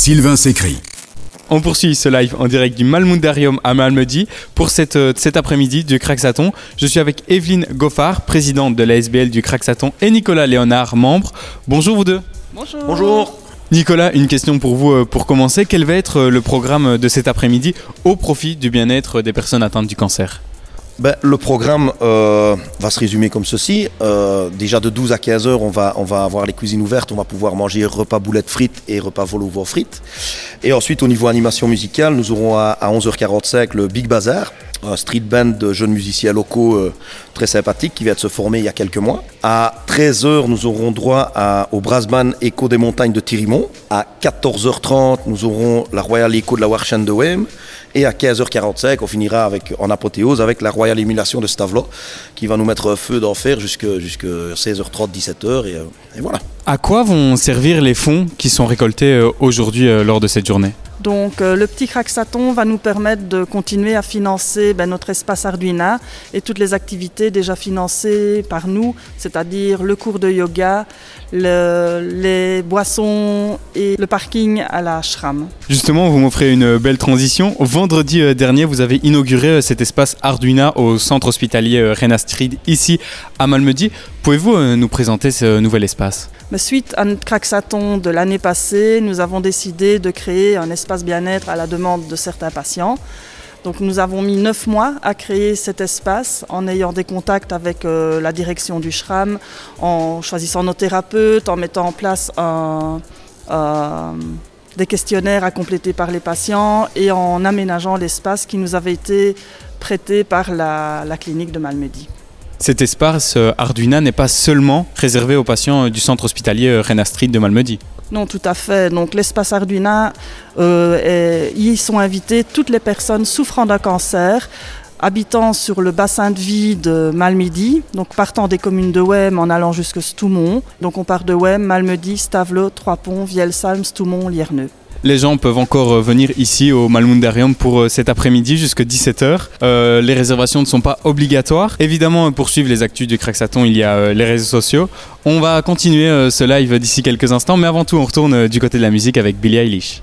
Sylvain s'écrit. On poursuit ce live en direct du Malmundarium à Malmedy pour cette, euh, cet après-midi du Craxaton. Je suis avec Evelyne Goffard, présidente de l'ASBL du Craxaton, et Nicolas Léonard, membre. Bonjour vous deux. Bonjour. Bonjour. Nicolas, une question pour vous euh, pour commencer. Quel va être euh, le programme de cet après-midi au profit du bien-être des personnes atteintes du cancer? Ben, le programme euh, va se résumer comme ceci. Euh, déjà de 12 à 15 heures, on va, on va avoir les cuisines ouvertes, on va pouvoir manger repas boulettes frites et repas vol au frites. Et ensuite, au niveau animation musicale, nous aurons à, à 11h45 le Big Bazar, un street band de jeunes musiciens locaux euh, très sympathiques qui vient de se former il y a quelques mois. À 13h, nous aurons droit au Brass Band Echo des montagnes de Thirimont. À 14h30, nous auront la Royal Echo de la Warshan de Wem. Et à 15h45, on finira avec, en apothéose avec la Royal Émulation de Stavlo qui va nous mettre feu d'enfer jusqu'à 16h30, 17h. Et, euh, et voilà. À quoi vont servir les fonds qui sont récoltés euh, aujourd'hui euh, lors de cette journée? Donc euh, le petit Craxaton va nous permettre de continuer à financer ben, notre espace Arduina et toutes les activités déjà financées par nous, c'est-à-dire le cours de yoga, le- les boissons et le parking à la Shram. Justement, vous m'offrez une belle transition. Vendredi euh, dernier, vous avez inauguré euh, cet espace Arduina au centre hospitalier euh, Renastrid, ici à Malmedy. Pouvez-vous nous présenter ce nouvel espace? Mais suite à notre Craxaton de l'année passée, nous avons décidé de créer un espace bien-être à la demande de certains patients. Donc nous avons mis neuf mois à créer cet espace en ayant des contacts avec euh, la direction du SHRAM, en choisissant nos thérapeutes, en mettant en place euh, des questionnaires à compléter par les patients et en aménageant l'espace qui nous avait été prêté par la, clinique de Malmedy. Cet espace euh, Arduina n'est pas seulement réservé aux patients du centre hospitalier Renastrid de Malmedy. Non, tout à fait. Donc l'espace Arduina, euh, y sont invitées toutes les personnes souffrant d'un cancer, habitant sur le bassin de vie de Malmedy, donc partant des communes de Wem en allant jusque Stoumont. Donc on part de Wem, Malmedy, Stavelot, Trois-Ponts, Vielsalm, Stoumont, Lierneux. Les gens peuvent encore euh, venir ici au Malmundarium pour euh, cet après-midi jusqu'à 17h. Euh, les réservations ne sont pas obligatoires. Évidemment, euh, pour suivre les actus du Craxaton, il y a les réseaux sociaux. On va continuer ce live d'ici quelques instants, mais avant tout, on retourne du côté de la musique avec Billie Eilish.